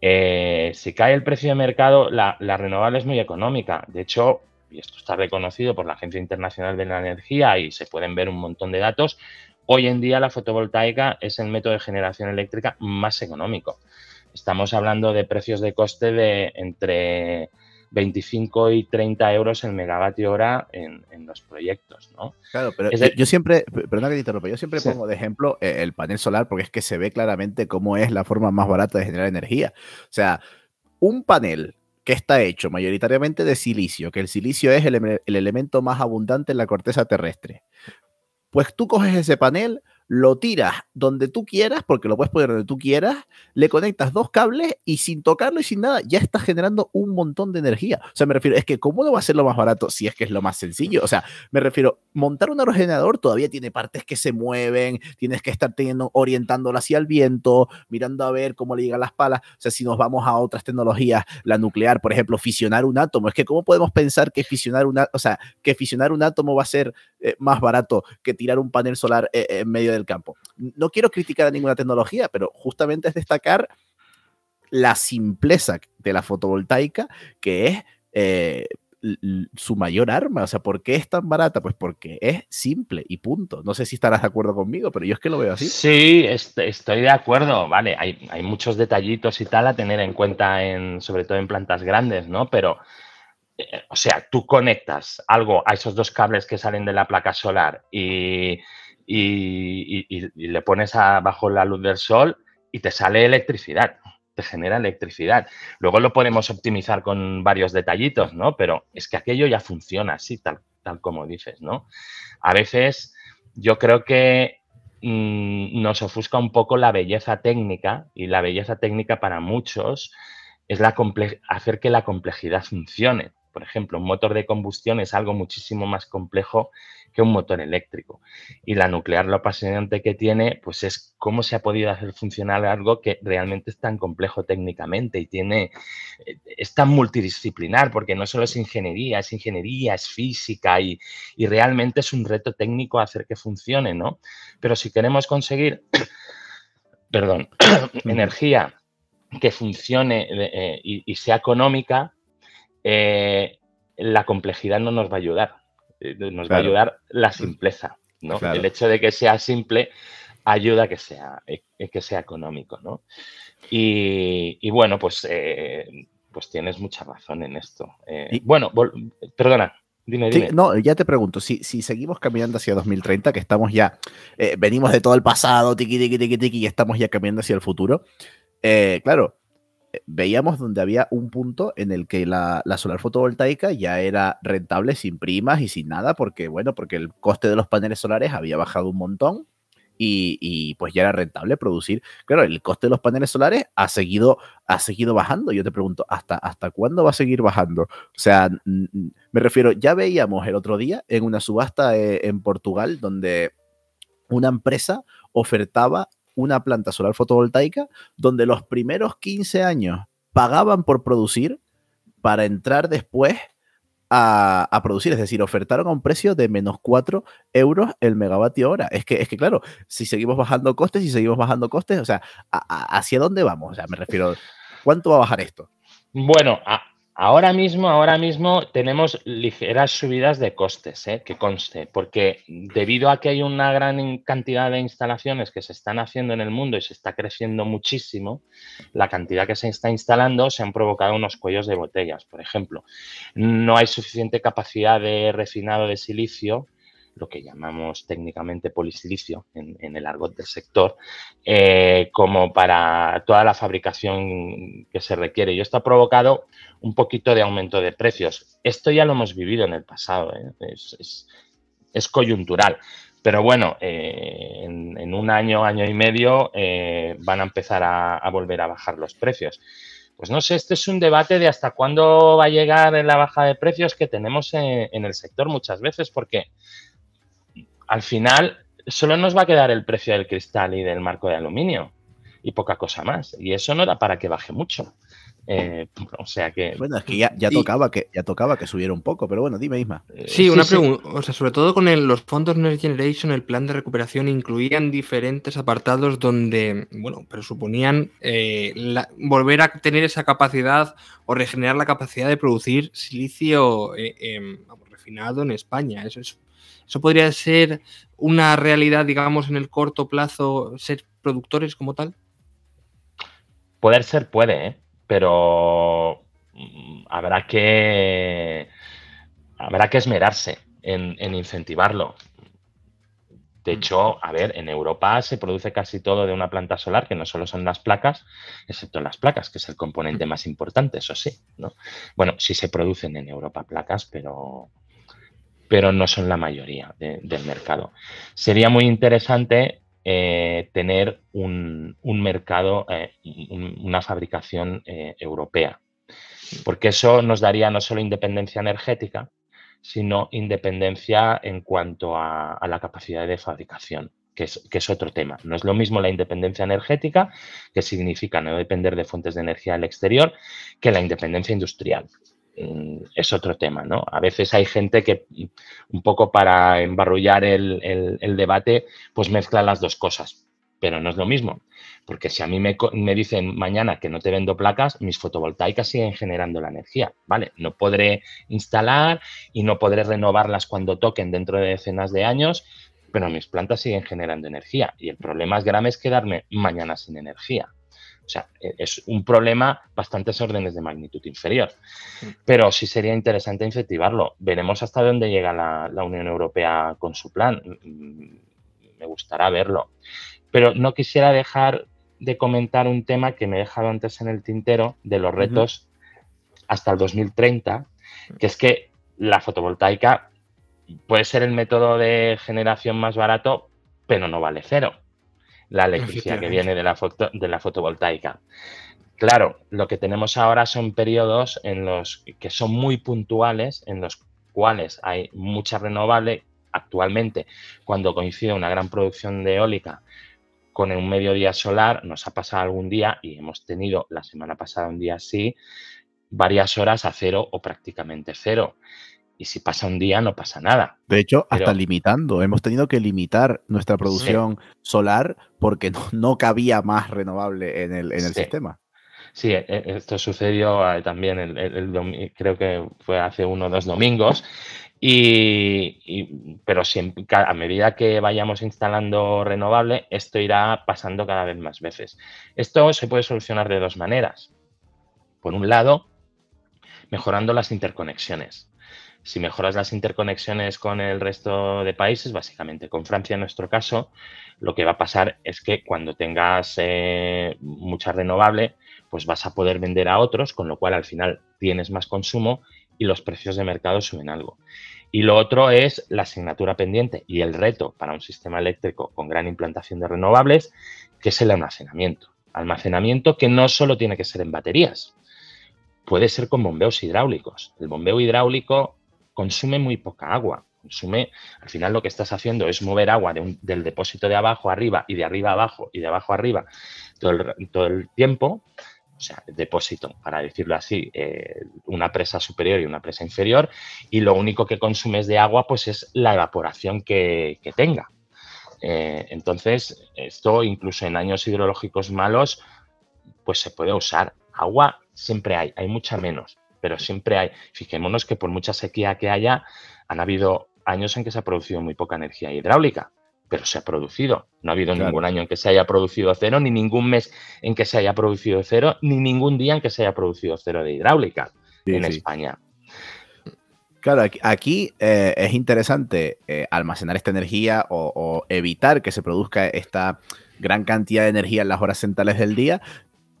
Eh, si cae el precio de mercado, la, renovable es muy económica. De hecho, y esto está reconocido por la Agencia Internacional de la Energía y se pueden ver un montón de datos, hoy en día la fotovoltaica es el método de generación eléctrica más económico. Estamos hablando de precios de coste de entre 25 y 30 euros el megavatio hora en, los proyectos, ¿no? Claro, pero yo siempre, perdona que te interrumpa, yo siempre pongo de ejemplo eh, el panel solar porque es que se ve claramente cómo es la forma más barata de generar energía. O sea, un panel que está hecho mayoritariamente de silicio, que el silicio es el elemento más abundante en la corteza terrestre. Pues tú coges ese panel, lo tiras donde tú quieras, porque lo puedes poner donde tú quieras, le conectas dos cables y sin tocarlo y sin nada, ya estás generando un montón de energía. O sea, me refiero, es que ¿cómo no va a ser lo más barato si es que es lo más sencillo? O sea, me refiero, montar un aerogenerador todavía tiene partes que se mueven, tienes que estar teniendo, orientándolo hacia el viento, mirando a ver cómo le llegan las palas. O sea, si nos vamos a otras tecnologías, la nuclear, por ejemplo, fisionar un átomo, es que ¿cómo podemos pensar que fisionar una, o sea, que fisionar un átomo va a ser eh, más barato que tirar un panel solar eh, en medio del campo. No quiero criticar a ninguna tecnología, pero justamente es destacar la simpleza de la fotovoltaica, que es eh, su mayor arma. O sea, ¿por qué es tan barata? Pues porque es simple y punto. No sé si estarás de acuerdo conmigo, pero yo es que lo veo así. Sí, estoy de acuerdo. Vale, hay, muchos detallitos y tal a tener en cuenta, en, sobre todo en plantas grandes, ¿no? Pero o sea, tú conectas algo a esos dos cables que salen de la placa solar y, le pones bajo la luz del sol y te sale electricidad, te genera electricidad. Luego lo podemos optimizar con varios detallitos, ¿no? Pero es que aquello ya funciona así, tal, tal como dices, ¿no? A veces yo creo que mm, nos ofusca un poco la belleza técnica y la belleza técnica para muchos es la hacer que la complejidad funcione por ejemplo, un motor de combustión es algo muchísimo más complejo que un motor eléctrico. Y la nuclear lo apasionante que tiene, pues es cómo se ha podido hacer funcionar algo que realmente es tan complejo técnicamente y tiene, eh, es tan multidisciplinar, porque no solo es ingeniería, es ingeniería, es física y, realmente es un reto técnico hacer que funcione, ¿no? Pero si queremos conseguir, [COUGHS] perdón, [COUGHS] energía que funcione eh, y sea económica, eh, la complejidad no nos va a ayudar. Eh, nos va a ayudar la simpleza. ¿no? El hecho de que sea simple ayuda a que sea, eh, que sea económico. ¿no? Y, bueno, pues, pues tienes mucha razón en esto. bueno, perdona. Dime, dime. no, ya te pregunto, si, si seguimos caminando hacia 2030, que estamos ya, venimos de todo el pasado, tiki, tiki, tiki, tiki, y estamos ya caminando hacia el futuro, claro, veíamos donde había un punto en el que la, solar fotovoltaica ya era rentable sin primas y sin nada, porque bueno, porque el coste de los paneles solares había bajado un montón y, pues ya era rentable producir. Claro, el coste de los paneles solares ha seguido, ha seguido bajando. Yo te pregunto, ¿hasta, ¿hasta cuándo va a seguir bajando? O sea, me refiero, ya veíamos el otro día en una subasta eh, en Portugal donde una empresa ofertaba una planta solar fotovoltaica donde los primeros 15 años pagaban por producir para entrar después a, producir, es decir, ofertaron a un precio de menos 4 euros el megavatio hora. Es que, es que, claro, si seguimos bajando costes, si seguimos bajando costes, o sea, ¿hacia dónde vamos? O sea, me refiero, ¿cuánto va a bajar esto? Bueno, a, Ahora mismo, ahora mismo tenemos ligeras subidas de costes, ¿eh? que conste, porque debido a que hay una gran cantidad de instalaciones que se están haciendo en el mundo y se está creciendo muchísimo, la cantidad que se está instalando se han provocado unos cuellos de botellas. Por ejemplo, no hay suficiente capacidad de refinado de silicio lo que llamamos técnicamente polisilicio en, el argot del sector, eh, como para toda la fabricación que se requiere. Y esto ha provocado un poquito de aumento de precios. Esto ya lo hemos vivido en el pasado, ¿eh? es, coyuntural. Pero bueno, eh, en, un año, año y medio van a empezar a, volver a bajar los precios. Pues no sé, este es un debate de hasta cuándo va a llegar la baja de precios que tenemos en el sector muchas veces, porque al final solo nos va a quedar el precio del cristal y del marco de aluminio y poca cosa más. Y eso no da para que baje mucho. Eh, [LAUGHS] o sea que. Bueno, es que ya, tocaba que ya tocaba que subiera un poco, pero bueno, dime Isma. Eh, sí, una pregunta. O sea, sobre todo con los fondos Next Generation, el plan de recuperación incluían diferentes apartados donde, bueno, presuponían eh, volver a tener esa capacidad o regenerar la capacidad de producir silicio refinado en España. Eso, eso podría ser una realidad, digamos, en el corto plazo, ser productores como tal. Poder ser puede, ¿eh? pero mm, habrá que habrá que esmerarse en, incentivarlo. De mm. hecho, a ver, en Europa se produce casi todo de una planta solar, que no solo son las placas, excepto las placas, que es el componente mm. más importante, eso sí. ¿no? Bueno, sí se producen en Europa placas, pero, pero no son la mayoría del mercado. Sería muy interesante eh, tener un, mercado, eh, una fabricación eh, europea. Porque eso nos daría no solo independencia energética, sino independencia en cuanto a, la capacidad de fabricación, que es, que es, otro tema. No es lo mismo la independencia energética, que significa no depender de fuentes de energía del exterior, que la independencia industrial. Mm, es otro tema, ¿no? A veces hay gente que un poco para embarrullar el, debate, pues mezcla las dos cosas, pero no es lo mismo, porque si a mí me, me, dicen mañana que no te vendo placas, mis fotovoltaicas siguen generando la energía, ¿vale? No podré instalar y no podré renovarlas cuando toquen dentro de decenas de años, pero mis plantas siguen generando energía y el problema es grave es quedarme mañana sin energía. O sea, e, es un problema bastantes órdenes de magnitud inferior. Pero sí sería interesante incentivarlo. Veremos hasta dónde llega la, Unión Europea con su plan. Me gustará verlo. Pero no quisiera dejar de comentar un tema que me he dejado antes en el tintero de los retos hasta el 2030, que es que la fotovoltaica puede ser el método de generación más barato, pero no vale cero la electricidad que viene de la, foto, de la fotovoltaica. Claro, lo que tenemos ahora son periodos en los que son muy puntuales, en los cuales hay mucha renovable. Actualmente, cuando coincide una gran producción de eólica con un mediodía solar, nos ha pasado algún día y hemos tenido la semana pasada un día así, varias horas a cero o prácticamente cero y si pasa un día no pasa nada. De hecho, hasta limitando, hemos tenido que limitar nuestra producción solar porque no, cabía más renovable en el, en el sistema. Sí, e, e, esto sucedió eh, también, el, creo que fue hace uno o dos domingos, y, pero a medida que vayamos instalando renovable, esto irá pasando cada vez más veces. Esto se puede solucionar de dos maneras. Por un lado, mejorando las interconexiones si mejoras las interconexiones con el resto de países, básicamente con Francia en nuestro caso, lo que va a pasar es que cuando tengas eh, mucha renovable, pues vas a poder vender a otros, con lo cual al final tienes más consumo y los precios de mercado suben algo. Y lo otro es la asignatura pendiente y el reto para un sistema eléctrico con gran implantación de renovables, que es el almacenamiento. Almacenamiento que no solo tiene que ser en baterías, puede ser con bombeos hidráulicos. El bombeo hidráulico consume muy poca agua. Consume, al final lo que estás haciendo es mover agua del depósito de abajo arriba y de arriba abajo y de abajo arriba todo el, todo el tiempo. O sea, depósito, para decirlo así, eh, una presa superior y una presa inferior, y lo único que consumes de agua pues es la evaporación que, tenga. Eh, entonces, esto incluso en años hidrológicos malos, pues se puede usar. Agua siempre hay, hay mucha menos pero siempre hay. Fijémonos que por mucha sequía que haya, han habido años en que se ha producido muy poca energía hidráulica, pero se ha producido. No ha habido ningún año en que se haya producido cero, ni ningún mes en que se haya producido cero, ni ningún día en que se haya producido cero de hidráulica en España. Claro, aquí eh, es interesante eh, almacenar esta energía o, evitar que se produzca esta gran cantidad de energía en las horas centrales del día,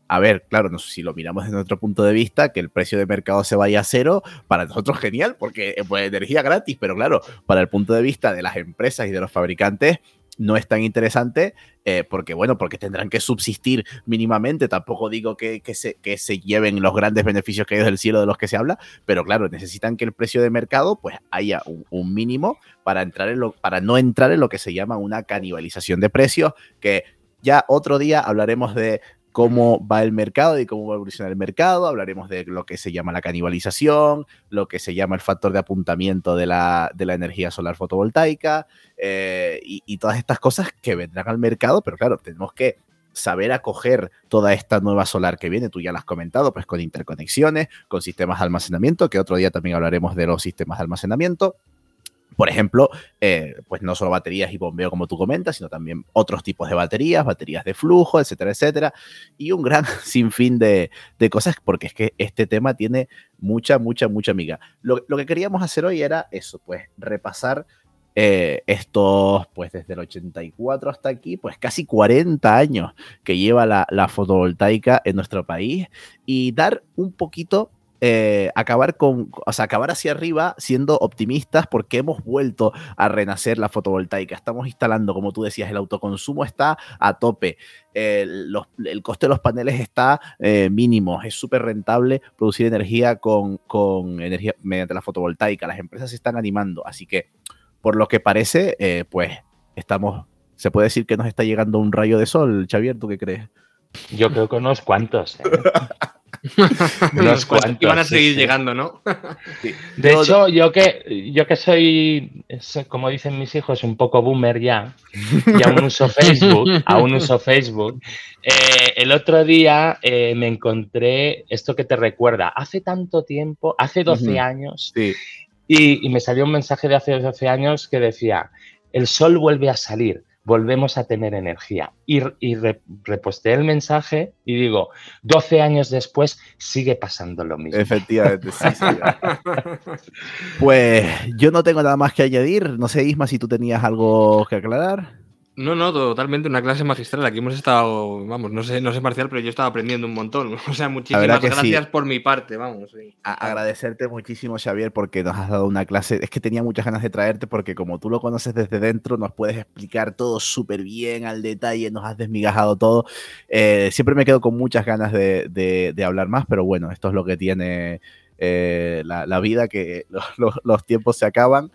a ver, claro, no, si lo miramos desde nuestro punto de vista, que el precio de mercado se vaya a cero, para nosotros genial, porque pues energía gratis, pero claro, para el punto de vista de las empresas y de los fabricantes, no es tan interesante eh, porque, bueno, porque tendrán que subsistir mínimamente. Tampoco digo que, se, que se lleven los grandes beneficios que hay del cielo de los que se habla, pero claro, necesitan que el precio de mercado pues haya un, mínimo para, entrar en lo, para no entrar en lo que se llama una canibalización de precios, que ya otro día hablaremos de cómo va el mercado y cómo va a evolucionar el mercado. Hablaremos de lo que se llama la canibalización, lo que se llama el factor de apuntamiento de la, energía solar fotovoltaica eh, y, y todas estas cosas que vendrán al mercado, pero claro, tenemos que saber acoger toda esta nueva solar que viene, tú ya lo has comentado, pues con interconexiones, con sistemas de almacenamiento, que otro día también hablaremos de los sistemas de almacenamiento. Por ejemplo, eh, pues no solo baterías y bombeo como tú comentas, sino también otros tipos de baterías, baterías de flujo, etcétera, etcétera. Y un gran [LAUGHS] sinfín de, de cosas, porque es que este tema tiene mucha, mucha, mucha amiga. Lo, lo que queríamos hacer hoy era eso, pues repasar eh, estos, pues desde el 84 hasta aquí, pues casi 40 años que lleva la, fotovoltaica en nuestro país y dar un poquito eh, acabar con, o sea, acabar hacia arriba siendo optimistas porque hemos vuelto a renacer la fotovoltaica. Estamos instalando, como tú decías, el autoconsumo está a tope. el coste de los paneles está eh, mínimo. Es súper rentable producir energía con, con energía mediante la fotovoltaica. Las empresas se están animando. Así que por lo que parece, eh, pues estamos, se puede decir que nos está llegando un rayo de sol, Xavier, ¿tú qué crees? Yo creo que unos cuantos. [LAUGHS] ¿eh? unos cuantos. Y van a seguir llegando, ¿no? De hecho, yo que, yo que soy, como dicen mis hijos, un poco boomer ya, y aún uso [LAUGHS] Facebook, aún uso Facebook, eh, el otro día me encontré esto que te recuerda, hace tanto tiempo, hace 12 años, sí. Y, me salió un mensaje de hace 12 años que decía, el sol vuelve a salir, volvemos a tener energía. Y, y reposté el mensaje y digo, 12 años después sigue pasando lo mismo. Efectivamente, sí, sí. [LAUGHS] pues yo no tengo nada más que añadir. No sé, Isma, si tú tenías algo que aclarar. No, no, totalmente una clase magistral. Aquí hemos estado, vamos, no sé, no sé marcial, pero yo he estado aprendiendo un montón. [LAUGHS] O sea, muchísimas gracias por mi parte, vamos. agradecerte muchísimo, Xavier, porque nos has dado una clase. Es que tenía muchas ganas de traerte porque como tú lo conoces desde dentro, nos puedes explicar todo súper bien, al detalle, nos has desmigajado todo. Eh, siempre me quedo con muchas ganas de, hablar más, pero bueno, esto es lo que tiene eh, la, vida, que [LAUGHS] los tiempos se acaban.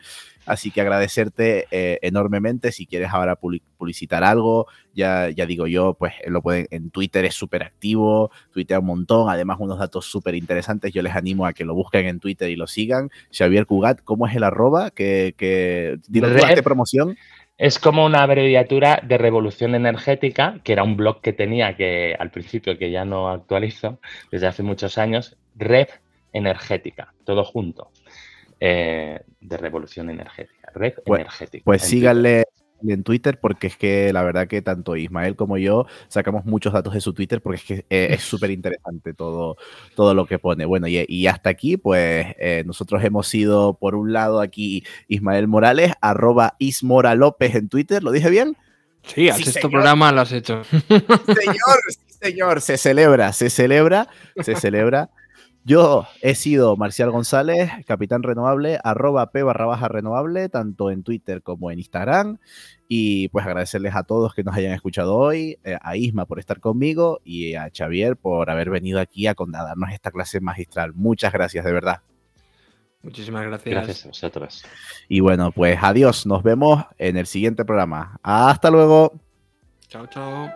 Así que agradecerte eh, enormemente. Si quieres ahora publicitar algo, ya, ya digo yo, pues lo pueden en Twitter, es súper activo, tuitea un montón, además unos datos súper interesantes. Yo les animo a que lo busquen en Twitter y lo sigan. Xavier Cugat, ¿cómo es el arroba? Que, que dile promoción. Es como una abreviatura de Revolución Energética, que era un blog que tenía que al principio que ya no actualizo desde hace muchos años, Red Energética, todo junto. Eh, de revolución energética, red pues, energética. Pues síganle en Twitter porque es que la verdad que tanto Ismael como yo sacamos muchos datos de su Twitter porque es que eh, es [LAUGHS] súper interesante todo, todo lo que pone. Bueno, y, hasta aquí, pues eh, nosotros hemos sido, por un lado, aquí Ismael Morales, arroba Ismora López en Twitter, ¿lo dije bien? Sí, al sexto programa lo has hecho. Señor, sí, señor, se celebra, se celebra, se [LAUGHS] celebra. Yo he sido Marcial González, capitán renovable, arroba p barra baja renovable, tanto en Twitter como en Instagram. Y pues agradecerles a todos que nos hayan escuchado hoy, eh, a Isma por estar conmigo y a Xavier por haber venido aquí a darnos esta clase magistral. Muchas gracias, de verdad. Muchísimas gracias. Gracias a vosotros. Y bueno, pues adiós. Nos vemos en el siguiente programa. Hasta luego. Chao, chao.